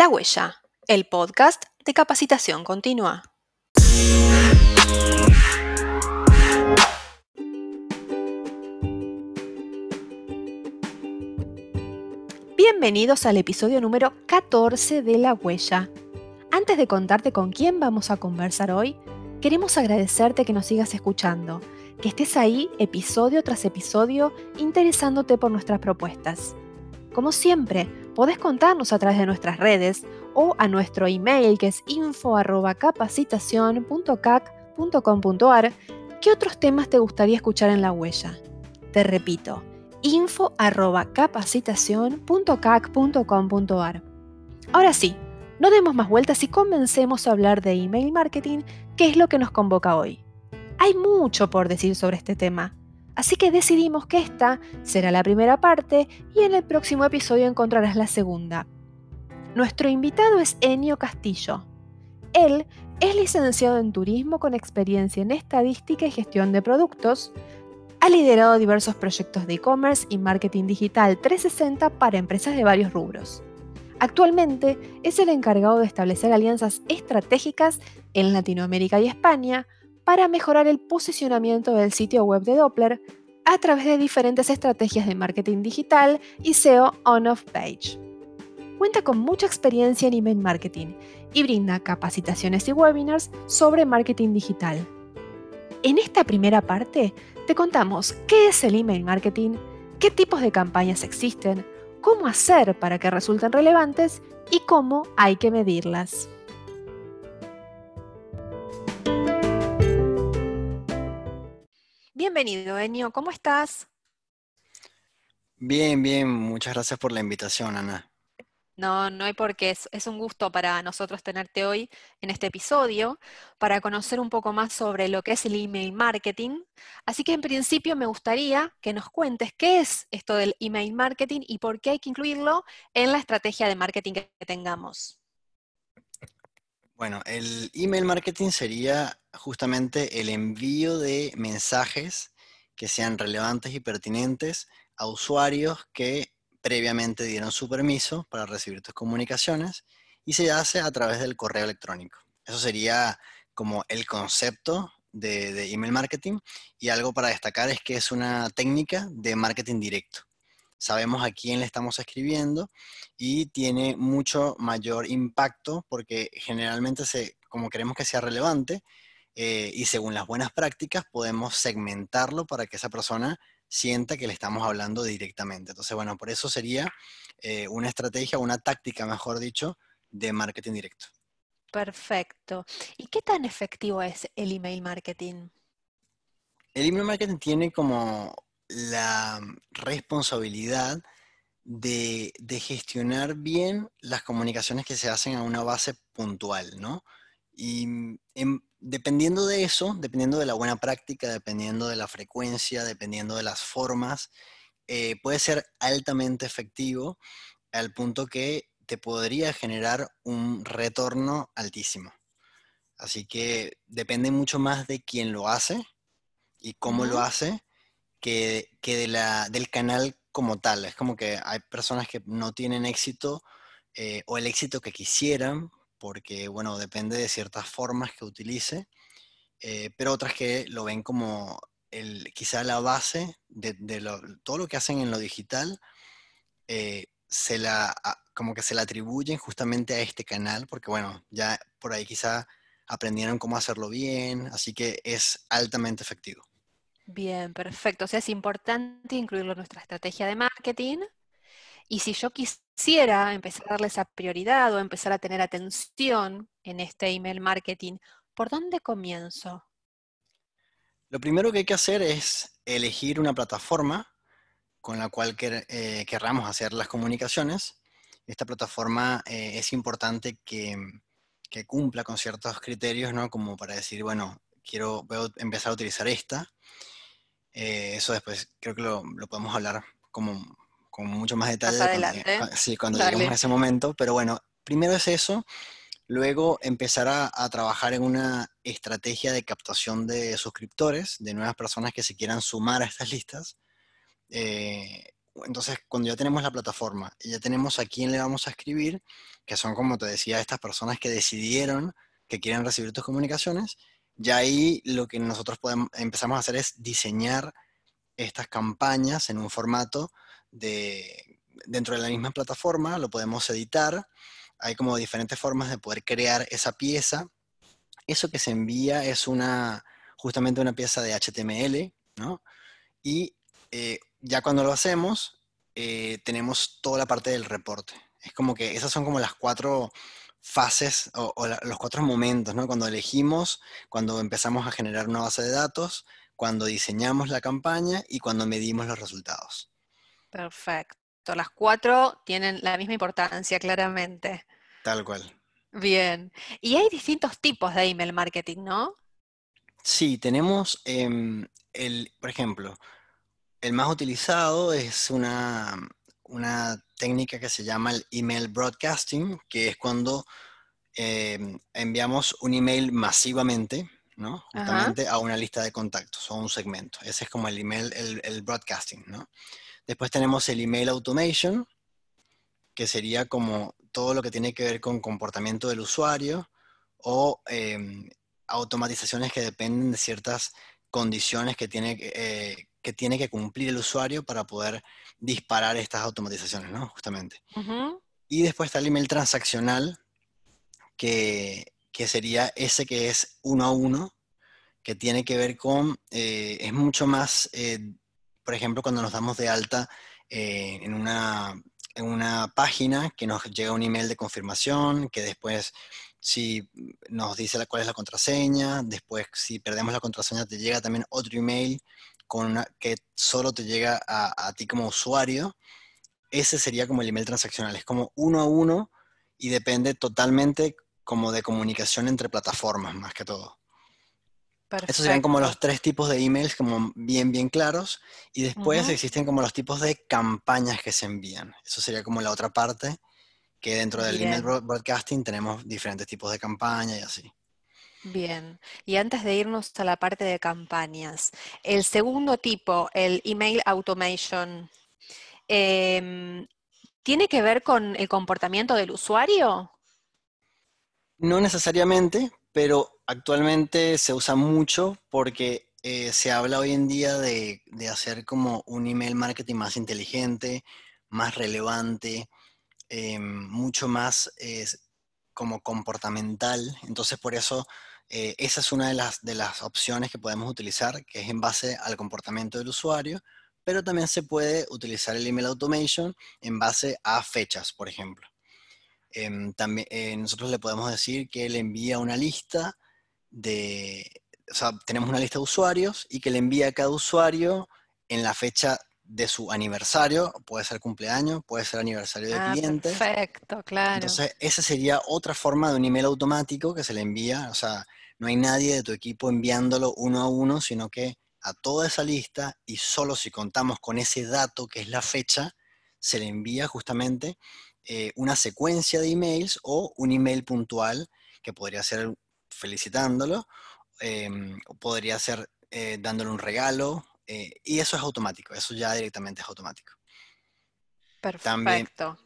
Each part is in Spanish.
La Huella, el podcast de capacitación continua. Bienvenidos al episodio número 14 de La Huella. Antes de contarte con quién vamos a conversar hoy, queremos agradecerte que nos sigas escuchando, que estés ahí episodio tras episodio interesándote por nuestras propuestas. Como siempre, podés contarnos a través de nuestras redes o a nuestro email que es info.capacitación.cac.com.ar qué otros temas te gustaría escuchar en la huella. Te repito, info.capacitación.cac.com.ar. Ahora sí, no demos más vueltas y comencemos a hablar de email marketing, que es lo que nos convoca hoy. Hay mucho por decir sobre este tema, Así que decidimos que esta será la primera parte y en el próximo episodio encontrarás la segunda. Nuestro invitado es Enio Castillo. Él es licenciado en turismo con experiencia en estadística y gestión de productos. Ha liderado diversos proyectos de e-commerce y marketing digital 360 para empresas de varios rubros. Actualmente es el encargado de establecer alianzas estratégicas en Latinoamérica y España para mejorar el posicionamiento del sitio web de Doppler a través de diferentes estrategias de marketing digital y SEO on-off page. Cuenta con mucha experiencia en email marketing y brinda capacitaciones y webinars sobre marketing digital. En esta primera parte te contamos qué es el email marketing, qué tipos de campañas existen, cómo hacer para que resulten relevantes y cómo hay que medirlas. Bienvenido, Enio. ¿Cómo estás? Bien, bien. Muchas gracias por la invitación, Ana. No, no hay por qué. Es, es, un gusto para nosotros tenerte hoy en este episodio para conocer un poco más sobre lo que es el email marketing. Así que en principio me gustaría que nos cuentes qué es esto del email marketing y por qué hay que incluirlo en la estrategia de marketing que tengamos. Bueno, el email marketing sería justamente el envío de mensajes que sean relevantes y pertinentes a usuarios que previamente dieron su permiso para recibir tus comunicaciones y se hace a través del correo electrónico. Eso sería como el concepto de, email marketing y algo para destacar es que es una técnica de marketing directo sabemos a quién le estamos escribiendo y tiene mucho mayor impacto porque generalmente se, como queremos que sea relevante eh, y según las buenas prácticas podemos segmentarlo para que esa persona sienta que le estamos hablando directamente. Entonces, bueno, por eso sería eh, una estrategia, una táctica, mejor dicho, de marketing directo. Perfecto. ¿Y qué tan efectivo es el email marketing? El email marketing tiene como la responsabilidad de, gestionar bien las comunicaciones que se hacen a una base puntual, ¿no? Y dependiendo de eso, dependiendo de la buena práctica, dependiendo de la frecuencia, dependiendo de las formas, eh, puede ser altamente efectivo al punto que te podría generar un retorno altísimo. Así que depende mucho más de quién lo hace y cómo lo hace que, de la, del canal como tal. Es como que hay personas que no tienen éxito eh, o el éxito que quisieran, porque, bueno, depende de ciertas formas que utilice, eh, pero otras que lo ven como el, quizá la base de, todo lo que hacen en lo digital, eh, se la, como que se la atribuyen justamente a este canal, porque, bueno, ya por ahí quizá aprendieron cómo hacerlo bien, así que es altamente efectivo. Bien, perfecto. O sea, es importante incluirlo en nuestra estrategia de marketing. Y si yo quisiera empezar a darle esa prioridad o empezar a tener atención en este email marketing, ¿por dónde comienzo? Lo primero que hay que hacer es elegir una plataforma con la cual eh, querramos hacer las comunicaciones. Esta plataforma eh, es importante que, que, cumpla con ciertos criterios, ¿no? Como para decir, bueno, quiero empezar a utilizar esta. Eh, eso después creo que lo, podemos hablar como, con mucho más detalle. Cuando, sí, cuando lleguemos a ese momento. Pero bueno, primero es eso. Luego empezar a, trabajar en una estrategia de captación de suscriptores, de nuevas personas que se quieran sumar a estas listas. Eh, entonces cuando ya tenemos la plataforma y ya tenemos a quién le vamos a escribir, que son como te decía, estas personas que decidieron que quieren recibir tus comunicaciones, ya ahí lo que nosotros podemos, empezamos a hacer es diseñar estas campañas en un formato de, dentro de la misma plataforma, lo podemos editar, hay como diferentes formas de poder crear esa pieza. Eso que se envía es una, justamente una pieza de HTML. Y eh, ya cuando lo hacemos, eh, tenemos toda la parte del reporte. Es como que esas son como las cuatro fases o, los cuatro momentos, ¿no? Cuando elegimos, cuando empezamos a generar una base de datos, cuando diseñamos la campaña y cuando medimos los resultados. Perfecto. Las cuatro tienen la misma importancia, claramente. Tal cual. Bien. Y hay distintos tipos de email marketing, ¿no? Sí, tenemos, em, el, por ejemplo, el más utilizado es una, una técnica que se llama el email broadcasting, que es cuando em, enviamos un email masivamente, ¿no? Justamente a una lista de contactos o un segmento. Ese es como el email, el, broadcasting, ¿no? Después tenemos el email automation, que sería como todo lo que tiene que ver con comportamiento del usuario o em, automatizaciones que dependen de ciertas condiciones que tiene, eh, que tiene que cumplir el usuario para poder disparar estas automatizaciones, ¿no? Justamente. Y después está el email transaccional, que, sería ese que es uno a uno, que tiene que ver con, eh, es mucho más, eh, por ejemplo, cuando nos damos de alta en, una, en una página, que nos llega un email de confirmación, que después si nos dice cuál es la contraseña, después si perdemos la contraseña te llega también otro email con que solo te llega a, ti como usuario, ese sería como el email transaccional, es como uno a uno y depende totalmente como de comunicación entre plataformas más que todo. Perfecto. Esos serían como los tres tipos de emails como bien, bien claros. Y después existen como los tipos de campañas que se envían. Eso sería como la otra parte que dentro del email broadcasting tenemos diferentes tipos de campañas y así. Bien, y antes de irnos a la parte de campañas, el segundo tipo, el email automation, em, ¿tiene que ver con el comportamiento del usuario? No necesariamente, pero actualmente se usa mucho porque eh, se habla hoy en día de, de, hacer como un email marketing más inteligente, más relevante, Em, mucho más como comportamental. Entonces, por eso, eh, esa es una de las, de las opciones que podemos utilizar, que es en base al comportamiento del usuario, pero también se puede utilizar el email automation en base a fechas, por ejemplo. Em, también, eh, nosotros le podemos decir que le envía una lista de, o sea, tenemos una lista de usuarios y que le envía a cada usuario en la fecha de su aniversario, puede ser cumpleaños, puede ser aniversario de ah, cliente. Perfecto, claro. Entonces, esa sería otra forma de un email automático que se le envía, o sea, no hay nadie de tu equipo enviándolo uno a uno, sino que a toda esa lista y solo si contamos con ese dato que es la fecha, se le envía justamente eh, una secuencia de emails o un email puntual que podría ser felicitándolo, em, o podría ser eh, dándole un regalo, eh, y eso es automático, eso ya directamente es automático. Perfecto.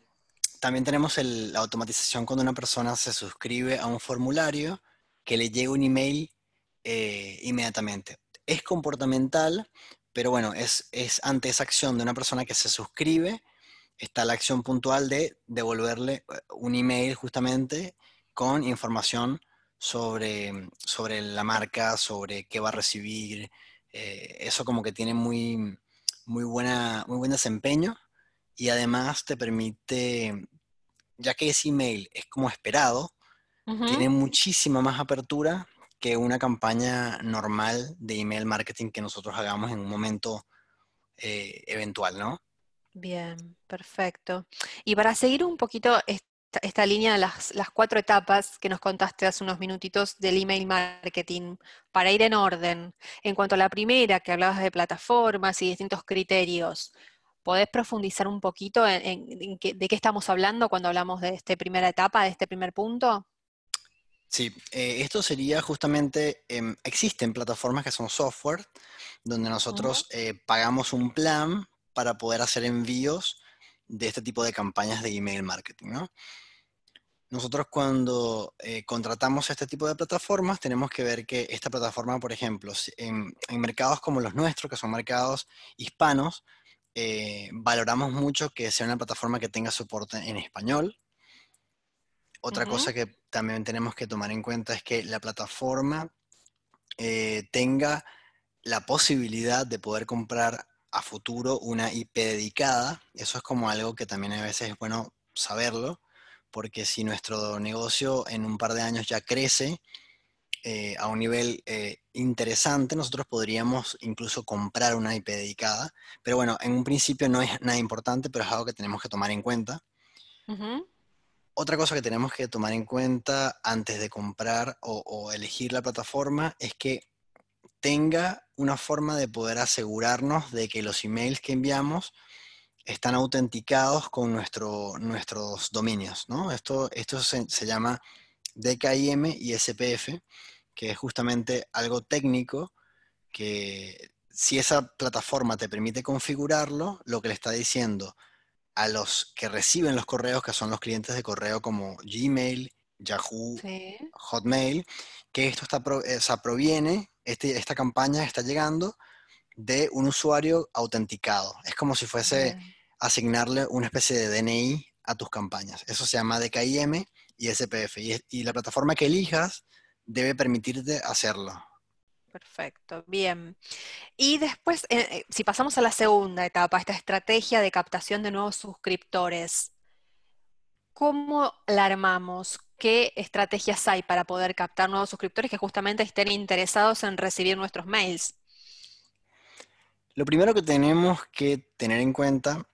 También, tenemos la automatización cuando una persona se suscribe a un formulario que le llega un email inmediatamente. Es comportamental, pero bueno, es, es ante esa acción de una persona que se suscribe, está la acción puntual de devolverle eh, un email justamente con información sobre, sobre la marca, sobre qué va a recibir, eh, eso como que tiene muy, muy, buena, muy buen desempeño y además te permite, ya que ese email es como esperado, tiene muchísima más apertura que una campaña normal de email marketing que nosotros hagamos en un momento eh, eventual, ¿no? Bien, perfecto. Y para seguir un poquito esta, línea de las, cuatro etapas que nos contaste hace unos minutitos del email marketing, para ir en orden. En cuanto a la primera, que hablabas de plataformas y distintos criterios, ¿podés profundizar un poquito en, de qué estamos hablando cuando hablamos de esta primera etapa, de este primer punto? Sí, eh, esto sería justamente, em, existen plataformas que son software, donde nosotros eh, pagamos un plan para poder hacer envíos de este tipo de campañas de email marketing. ¿no? Nosotros cuando eh, contratamos este tipo de plataformas tenemos que ver que esta plataforma, por ejemplo, en, mercados como los nuestros, que son mercados hispanos, eh, valoramos mucho que sea una plataforma que tenga soporte en español. Otra cosa que también tenemos que tomar en cuenta es que la plataforma eh, tenga la posibilidad de poder comprar a futuro una IP dedicada. Eso es como algo que también a veces es bueno saberlo, porque si nuestro negocio en un par de años ya crece eh, a un nivel eh, interesante, nosotros podríamos incluso comprar una IP dedicada. Pero bueno, en un principio no es nada importante, pero es algo que tenemos que tomar en cuenta. Otra cosa que tenemos que tomar en cuenta antes de comprar o elegir la plataforma es que tenga una forma de poder asegurarnos de que los emails que enviamos están autenticados con nuestro, nuestros dominios. ¿no? Esto, esto se, llama DKIM y SPF, que es justamente algo técnico que si esa plataforma te permite configurarlo, lo que le está diciendo a los que reciben los correos, que son los clientes de correo como Gmail, Yahoo, Hotmail, que esto está, o proviene este, esta campaña está llegando de un usuario autenticado. Es como si fuese asignarle una especie de DNI a tus campañas. Eso se llama DKIM y SPF. Y, la plataforma que elijas debe permitirte hacerlo. Perfecto, bien. Y después, eh, eh, si pasamos a la segunda etapa, esta estrategia de captación de nuevos suscriptores, ¿cómo la armamos? ¿Qué estrategias hay para poder captar nuevos suscriptores que justamente estén interesados en recibir nuestros mails? Lo primero que tenemos que tener en cuenta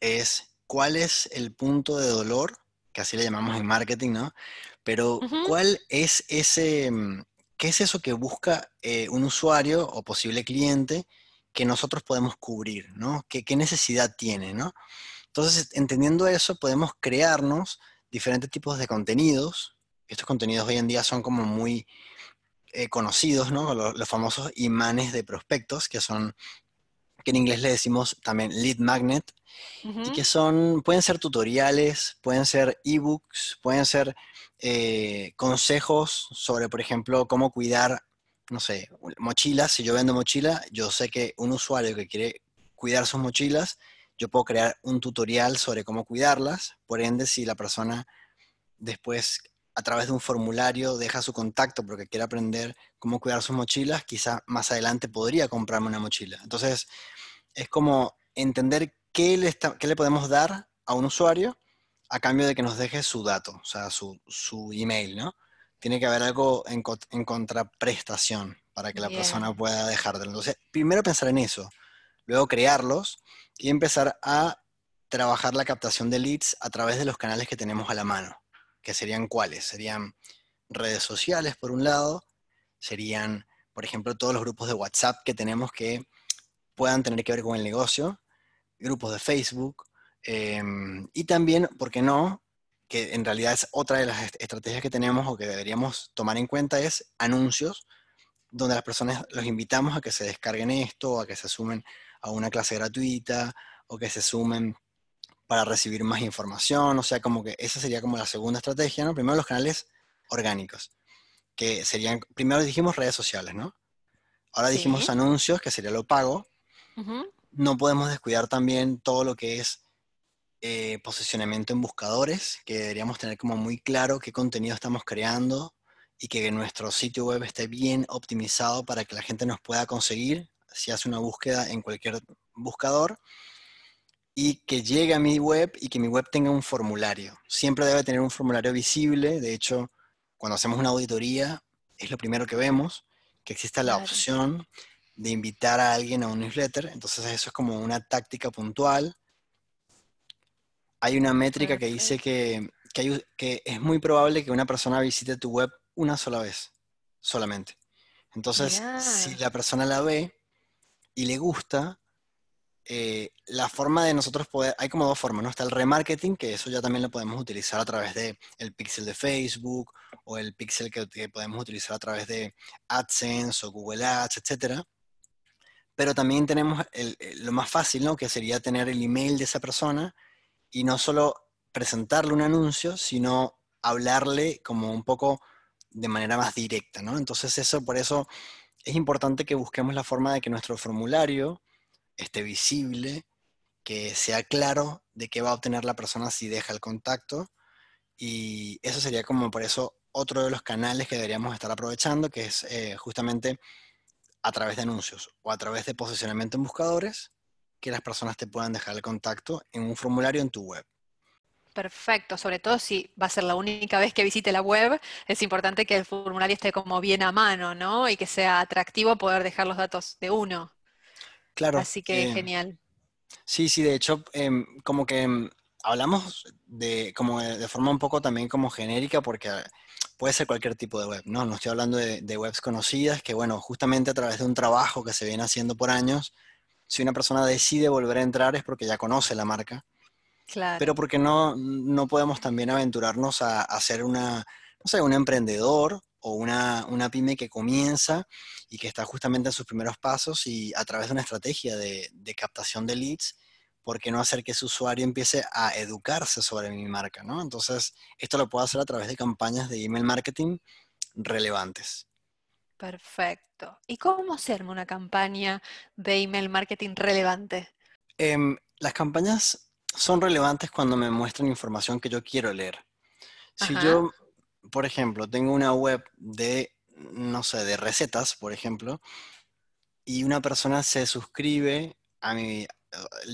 es cuál es el punto de dolor, que así le llamamos en marketing, ¿no? Pero cuál es ese, mm, qué es eso que busca eh, un usuario o posible cliente que nosotros podemos cubrir, ¿no? ¿Qué, qué necesidad tiene, ¿no? Entonces, entendiendo eso, podemos crearnos diferentes tipos de contenidos. Estos contenidos hoy en día son como muy eh, conocidos, ¿no? Los, famosos imanes de prospectos, que son, que en inglés le decimos también lead magnet, y que son, pueden ser tutoriales, pueden ser ebooks, pueden ser eh, consejos sobre, por ejemplo, cómo cuidar, no sé, mochilas. Si yo vendo mochila, yo sé que un usuario que quiere cuidar sus mochilas yo puedo crear un tutorial sobre cómo cuidarlas. Por ende, si la persona después a través de un formulario deja su contacto porque quiere aprender cómo cuidar sus mochilas, quizá más adelante podría comprarme una mochila. Entonces, es como entender qué le, qué le podemos dar a un usuario a cambio de que nos deje su dato, o sea, su, email, ¿no? Tiene que haber algo en, contraprestación para que la persona pueda dejártelo. Entonces, primero pensar en eso, luego crearlos y empezar a trabajar la captación de leads a través de los canales que tenemos a la mano, que serían cuáles? Serían redes sociales, por un lado, serían, por ejemplo, todos los grupos de WhatsApp que tenemos que puedan tener que ver con el negocio, grupos de Facebook, em, y también, ¿por qué no? Que en realidad es otra de las estrategias que tenemos o que deberíamos tomar en cuenta es anuncios, donde las personas los invitamos a que se descarguen esto, a que se sumen a una clase gratuita o que se sumen para recibir más información. O sea, como que esa sería como la segunda estrategia, ¿no? Primero los canales orgánicos, que serían, primero dijimos redes sociales, ¿no? Ahora dijimos anuncios, que sería lo pago. No podemos descuidar también todo lo que es eh, posicionamiento en buscadores, que deberíamos tener como muy claro qué contenido estamos creando y que nuestro sitio web esté bien optimizado para que la gente nos pueda conseguir si hace una búsqueda en cualquier buscador y que llegue a mi web y que mi web tenga un formulario. Siempre debe tener un formulario visible. De hecho, cuando hacemos una auditoría, es lo primero que vemos, que exista la opción de invitar a alguien a un newsletter. Entonces eso es como una táctica puntual. Hay una métrica que dice que, que es muy probable que una persona visite tu web una sola vez, solamente. Entonces, si la persona la ve, y le gusta, eh, la forma de nosotros poder, hay como dos formas, ¿no? Está el remarketing, que eso ya también lo podemos utilizar a través del el pixel de Facebook o el pixel que, podemos utilizar a través de AdSense o Google Ads, etc. pero también tenemos lo más fácil, ¿no? Que sería tener el email de esa persona y no solo presentarle un anuncio, sino hablarle como un poco de manera más directa, ¿no? Entonces eso, por eso es importante que busquemos la forma de que nuestro formulario esté visible, que sea claro de qué va a obtener la persona si deja el contacto. Y eso sería como por eso otro de los canales que deberíamos estar aprovechando, que es eh, justamente a través de anuncios o a través de posicionamiento en buscadores, que las personas te puedan dejar el contacto en un formulario en tu web. Perfecto, sobre todo si va a ser la única vez que visite la web, es importante que el formulario esté como bien a mano, ¿no? Y que sea atractivo poder dejar los datos de uno. Claro. Así que eh, genial. Sí, sí, de hecho, em, como que em, hablamos de, como de, forma un poco también como genérica, porque puede ser cualquier tipo de web, ¿no? No estoy hablando de, de webs conocidas, que bueno, justamente a través de un trabajo que se viene haciendo por años, si una persona decide volver a entrar es porque ya conoce la marca pero porque no, no podemos también aventurarnos a, a ser una, no sé, un emprendedor o una, una, pyme que comienza y que está justamente en sus primeros pasos y a través de una estrategia de, de captación de leads, ¿por qué no hacer que su usuario empiece a educarse sobre mi marca? ¿no? Entonces, esto lo puedo hacer a través de campañas de email marketing relevantes. Perfecto. ¿Y cómo hacerme una campaña de email marketing relevante? Eh, las campañas son relevantes cuando me muestran información que yo quiero leer. Si yo, por ejemplo, tengo una web de, no sé, de recetas, por ejemplo, y una persona se suscribe a mi,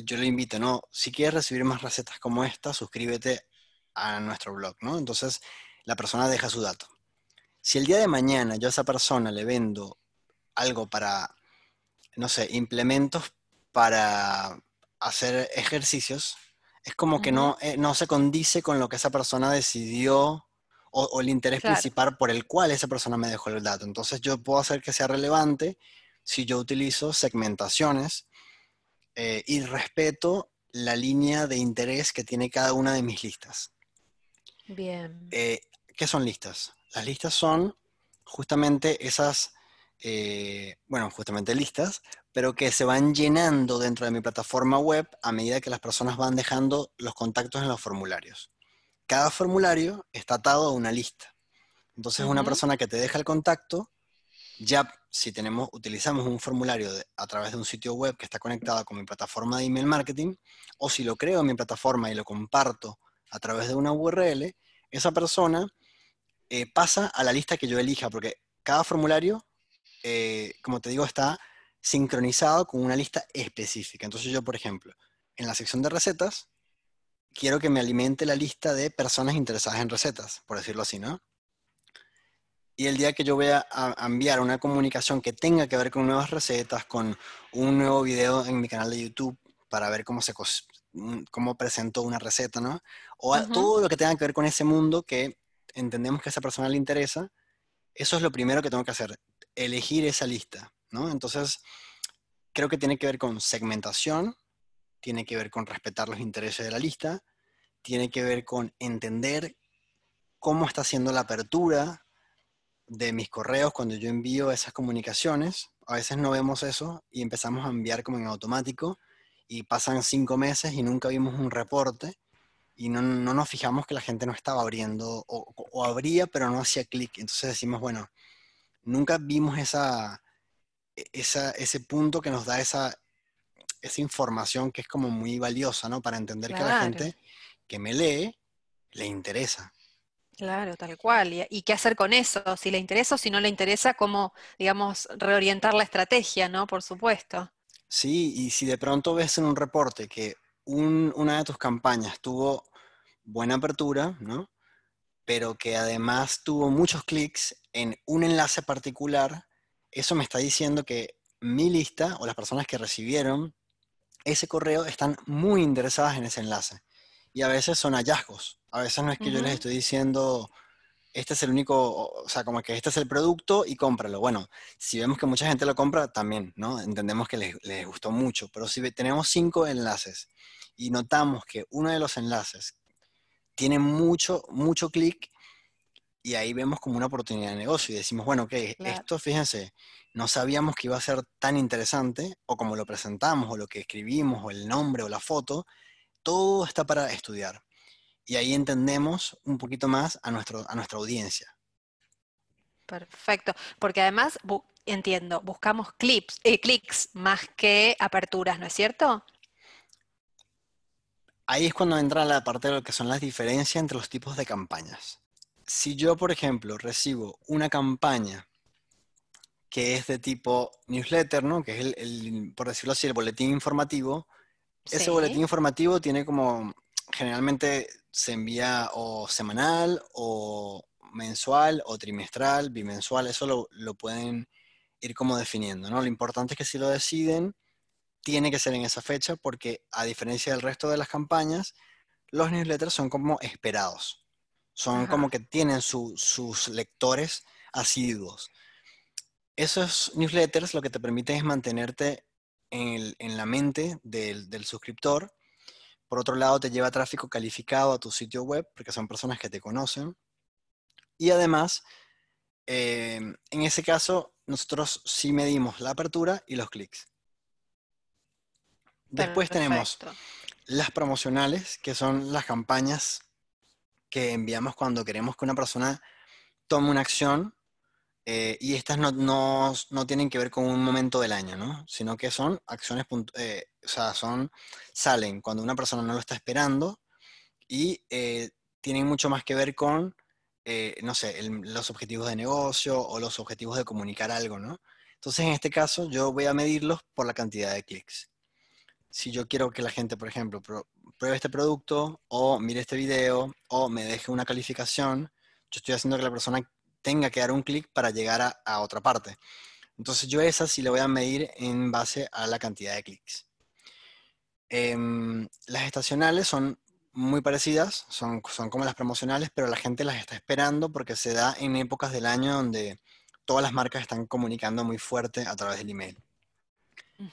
yo le invito, ¿no? Si quieres recibir más recetas como esta, suscríbete a nuestro blog, ¿no? Entonces, la persona deja su dato. Si el día de mañana yo a esa persona le vendo algo para, no sé, implementos para hacer ejercicios, es como que no, eh, no se condice con lo que esa persona decidió o, el interés principal por el cual esa persona me dejó el dato. Entonces yo puedo hacer que sea relevante si yo utilizo segmentaciones eh, y respeto la línea de interés que tiene cada una de mis listas. Bien. Eh, ¿Qué son listas? Las listas son justamente esas, bueno, justamente listas, pero que se van llenando dentro de mi plataforma web a medida que las personas van dejando los contactos en los formularios. Cada formulario está atado a una lista. Entonces, una persona que te deja el contacto, ya si tenemos, utilizamos un formulario a través de un sitio web que está conectado con mi plataforma de email marketing, o si lo creo en mi plataforma y lo comparto a través de una URL, esa persona eh, pasa a la lista que yo elija, porque cada formulario, eh, como te digo, está sincronizado con una lista específica. Entonces yo, por ejemplo, en la sección de recetas, quiero que me alimente la lista de personas interesadas en recetas, por decirlo así, ¿no? Y el día que yo voy a, enviar una comunicación que tenga que ver con nuevas recetas, con un nuevo video en mi canal de YouTube para ver cómo se cómo presento una receta, ¿no? O todo lo que tenga que ver con ese mundo que entendemos que a esa persona le interesa, eso es lo primero que tengo que hacer, elegir esa lista. Entonces, creo que tiene que ver con segmentación, tiene que ver con respetar los intereses de la lista, tiene que ver con entender cómo está haciendo la apertura de mis correos cuando yo envío esas comunicaciones. A veces no vemos eso y empezamos a enviar como en automático y pasan cinco meses y nunca vimos un reporte y no, nos fijamos que la gente no estaba abriendo o, o abría pero no hacía clic. Entonces decimos, bueno, nunca vimos esa, e-, ese punto que nos da esa, esa información que es como muy valiosa, ¿no? Para entender que a la gente que me lee le interesa. Claro, tal cual. ¿Y, qué hacer con eso? Si le interesa o si no le interesa, cómo, digamos, reorientar la estrategia, ¿no? Por supuesto. Sí, y si de pronto ves en un reporte que una de tus campañas tuvo buena apertura, ¿no? Pero que además tuvo muchos clics en un enlace particular, eso me está diciendo que mi lista o las personas que recibieron ese correo están muy interesadas en ese enlace. Y a veces son hallazgos. A veces no es que yo les estoy diciendo, este es el único, o sea, como que este es el producto y cómpralo. Bueno, si vemos que mucha gente lo compra, también, ¿no? Entendemos que les, les gustó mucho. Pero si tenemos cinco enlaces y notamos que uno de los enlaces tiene mucho, mucho clic y ahí vemos como una oportunidad de negocio y decimos, bueno, ok, esto, fíjense, no sabíamos que iba a ser tan interesante, o como lo presentamos, o lo que escribimos, o el nombre, o la foto, todo está para estudiar. Y ahí entendemos un poquito más a, nuestro, a nuestra audiencia. Perfecto, porque además, entiendo, buscamos clips, eh, clics más que aperturas, ¿no es cierto? Ahí es cuando entra la parte de lo que son las diferencias entre los tipos de campañas. Si yo, por ejemplo, recibo una campaña que es de tipo newsletter, ¿no? Que es el, por decirlo así, el boletín informativo. Ese boletín informativo tiene como, generalmente se envía o semanal o mensual o trimestral, bimensual, eso lo, lo pueden ir como definiendo, ¿no? Lo importante es que si lo deciden, tiene que ser en esa fecha porque a diferencia del resto de las campañas, los newsletters son como esperados. Son como que tienen sus lectores asiduos esos newsletters lo que te permiten es mantenerte en, la mente del, suscriptor. Por otro lado, te lleva tráfico calificado a tu sitio web, porque son personas que te conocen. Y además, em, en ese caso, nosotros sí medimos la apertura y los clics. Después tenemos las promocionales, que son las campañas que enviamos cuando queremos que una persona tome una acción eh, y estas no, no, no, tienen que ver con un momento del año, ¿no? Sino que son acciones, eh, o sea, son, salen cuando una persona no lo está esperando y eh, tienen mucho más que ver con, no sé, los objetivos de negocio o los objetivos de comunicar algo, ¿no? Entonces, en este caso, yo voy a medirlos por la cantidad de clics. Si yo quiero que la gente, por ejemplo, pruebe este producto o mire este video o me deje una calificación, yo estoy haciendo que la persona tenga que dar un clic para llegar a, otra parte. Entonces yo esa sí le voy a medir en base a la cantidad de clics. Em, las estacionales son muy parecidas, son, son como las promocionales, pero la gente las está esperando porque se da en épocas del año donde todas las marcas están comunicando muy fuerte a través del email.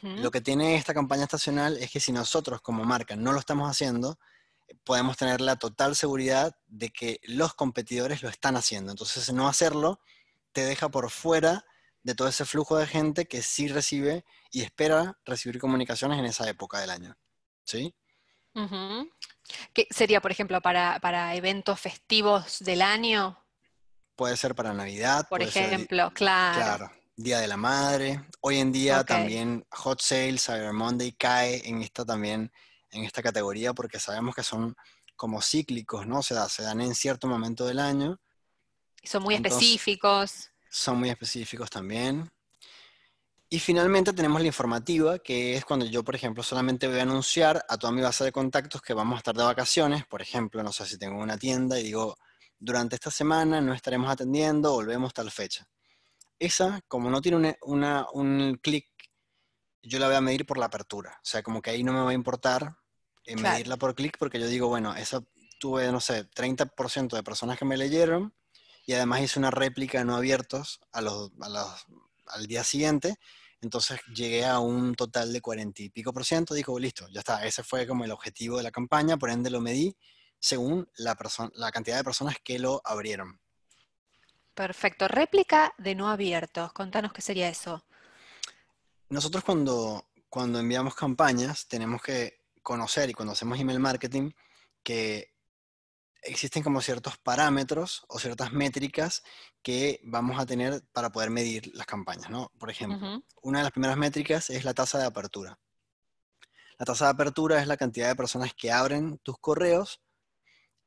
Lo que tiene esta campaña estacional es que si nosotros como marca no lo estamos haciendo, podemos tener la total seguridad de que los competidores lo están haciendo. Entonces, no hacerlo te deja por fuera de todo ese flujo de gente que sí recibe y espera recibir comunicaciones en esa época del año. ¿Sí? ¿Qué sería, por ejemplo, para, eventos festivos del año? Puede ser para Navidad. Por ejemplo, claro. Claro. Día de la Madre. Hoy en día también Hot Sale, Cyber Monday cae en esta también en esta categoría porque sabemos que son como cíclicos, ¿no? Se, se dan en cierto momento del año. Son muy específicos. Son muy específicos también. Y finalmente tenemos la informativa, que es cuando yo, por ejemplo, solamente voy a anunciar a toda mi base de contactos que vamos a estar de vacaciones. Por ejemplo, no sé si tengo una tienda y digo, durante esta semana no estaremos atendiendo, volvemos tal fecha. Esa, como no tiene un clic yo la voy a medir por la apertura. O sea, como que ahí no me va a importar eh, medirla por clic porque yo digo, bueno, esa tuve, no sé, 30% de personas que me leyeron y además hice una réplica no abiertos a los, al día siguiente. Entonces llegué a un total de 40 y pico por ciento. Dijo, listo, ya está. Ese fue como el objetivo de la campaña. Por ende lo medí según la, la cantidad de personas que lo abrieron. Perfecto. Réplica de no abiertos. Contanos qué sería eso. Nosotros cuando, cuando enviamos campañas tenemos que conocer y cuando hacemos email marketing que existen como ciertos parámetros o ciertas métricas que vamos a tener para poder medir las campañas, ¿no? Por ejemplo, una de las primeras métricas es la tasa de apertura. La tasa de apertura es la cantidad de personas que abren tus correos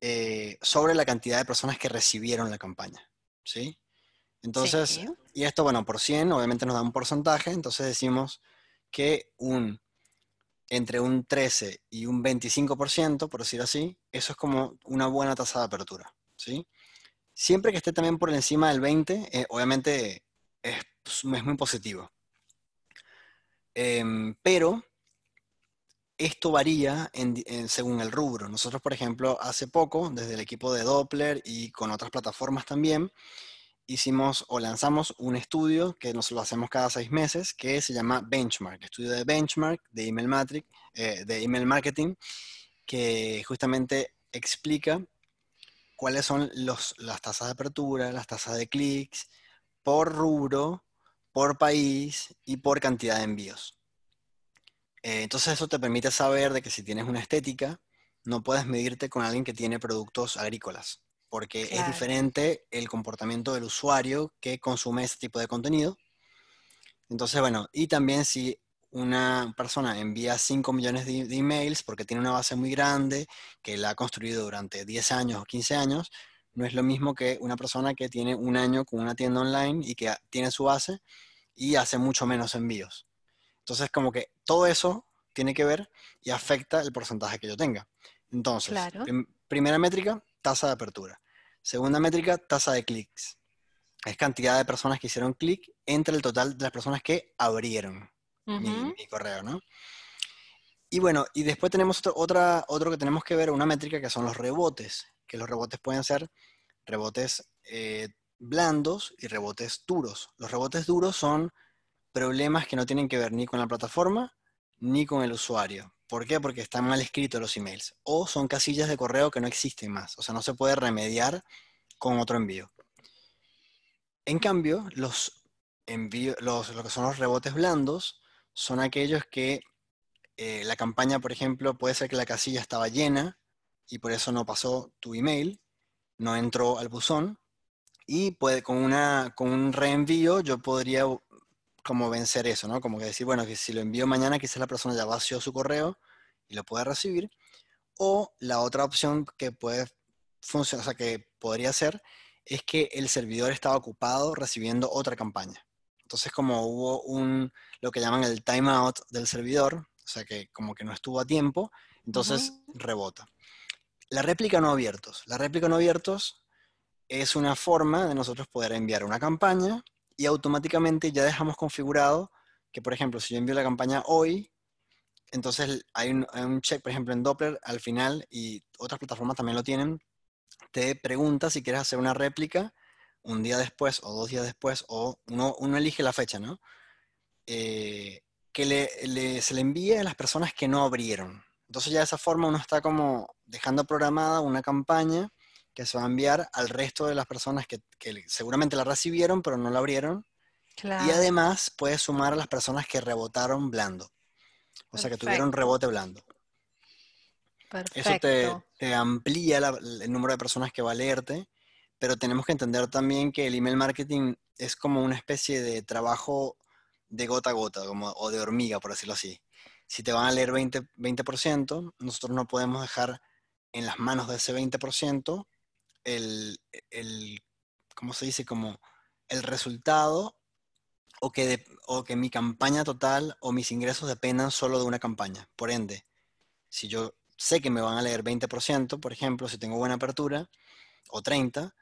eh, sobre la cantidad de personas que recibieron la campaña, ¿sí? Entonces, y esto, bueno, por 100 obviamente nos da un porcentaje, entonces decimos que un, entre un 13 y un 25%, por decir así, eso es como una buena tasa de apertura, ¿sí? Siempre que esté también por encima del 20, eh, obviamente es, es, muy positivo. Em, pero esto varía según el rubro. Nosotros, por ejemplo, hace poco, desde el equipo de Doppler y con otras plataformas también, hicimos o lanzamos un estudio que nos lo hacemos cada seis meses, que se llama Benchmark, estudio de benchmark de email, matrix, eh, de email marketing, que justamente explica cuáles son las tasas de apertura, las tasas de clics, por rubro, por país y por cantidad de envíos. Eh, entonces eso te permite saber de que si tienes una estética, no puedes medirte con alguien que tiene productos agrícolas, porque es diferente el comportamiento del usuario que consume ese tipo de contenido. Entonces, bueno, y también si una persona envía 5 millones de, emails porque tiene una base muy grande, que la ha construido durante 10 años o 15 años, no es lo mismo que una persona que tiene un año con una tienda online y que tiene su base y hace mucho menos envíos. Entonces, como que todo eso tiene que ver y afecta el porcentaje que yo tenga. Entonces, primera métrica, tasa de apertura. Segunda métrica, tasa de clics. Es cantidad de personas que hicieron clic entre el total de las personas que abrieron mi, correo, ¿no? Y bueno, y después tenemos otro, otra, otro que tenemos que ver, una métrica que son los rebotes, que los rebotes pueden ser rebotes eh, blandos y rebotes duros. Los rebotes duros son problemas que no tienen que ver ni con la plataforma ni con el usuario. ¿Por qué? Porque están mal escritos los emails. O son casillas de correo que no existen más. O sea, no se puede remediar con otro envío. En cambio, los envíos, los, lo que son los rebotes blandos son aquellos que eh, la campaña, por ejemplo, puede ser que la casilla estaba llena y por eso no pasó tu email, no entró al buzón y puede, con, una, con un reenvío yo podría como vencer eso, ¿no? Como que decir, bueno, que si lo envío mañana quizás la persona ya vació su correo y lo puede recibir. O la otra opción que puede funcionar, o sea, que podría ser, es que el servidor estaba ocupado recibiendo otra campaña. Entonces, como hubo un, lo que llaman el timeout del servidor, o sea, que como que no estuvo a tiempo, entonces rebota. La réplica no abiertos. La réplica no abiertos es una forma de nosotros poder enviar una campaña y automáticamente ya dejamos configurado que, por ejemplo, si yo envío la campaña hoy, entonces hay un, check, por ejemplo, en Doppler al final, y otras plataformas también lo tienen, te pregunta si quieres hacer una réplica un día después o dos días después, o uno, elige la fecha, ¿no? Eh, que le, se le envíe a las personas que no abrieron. Entonces ya de esa forma uno está como dejando programada una campaña que se va a enviar al resto de las personas que, seguramente la recibieron pero no la abrieron. Y además puedes sumar a las personas que rebotaron blando. O sea, que tuvieron rebote blando. Eso te, amplía el número de personas que va a leerte, pero tenemos que entender también que el email marketing es como una especie de trabajo de gota a gota, como, o de hormiga, por decirlo así. Si te van a leer 20%, 20% nosotros no podemos dejar en las manos de ese 20% el, el, ¿cómo se dice? Como el resultado o que, o que mi campaña total o mis ingresos dependan solo de una campaña. Por ende, si yo sé que me van a leer 20%, por ejemplo, si tengo buena apertura, o 30%,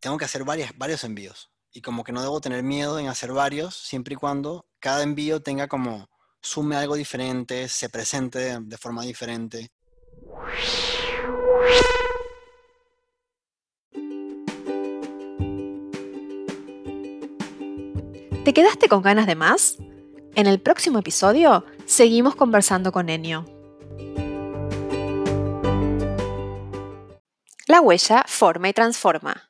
tengo que hacer varias, varios envíos. Y como que no debo tener miedo en hacer varios, siempre y cuando cada envío tenga como sume algo diferente, se presente de forma diferente. ¿Te quedaste con ganas de más? En el próximo episodio seguimos conversando con Enio. La huella forma y transforma.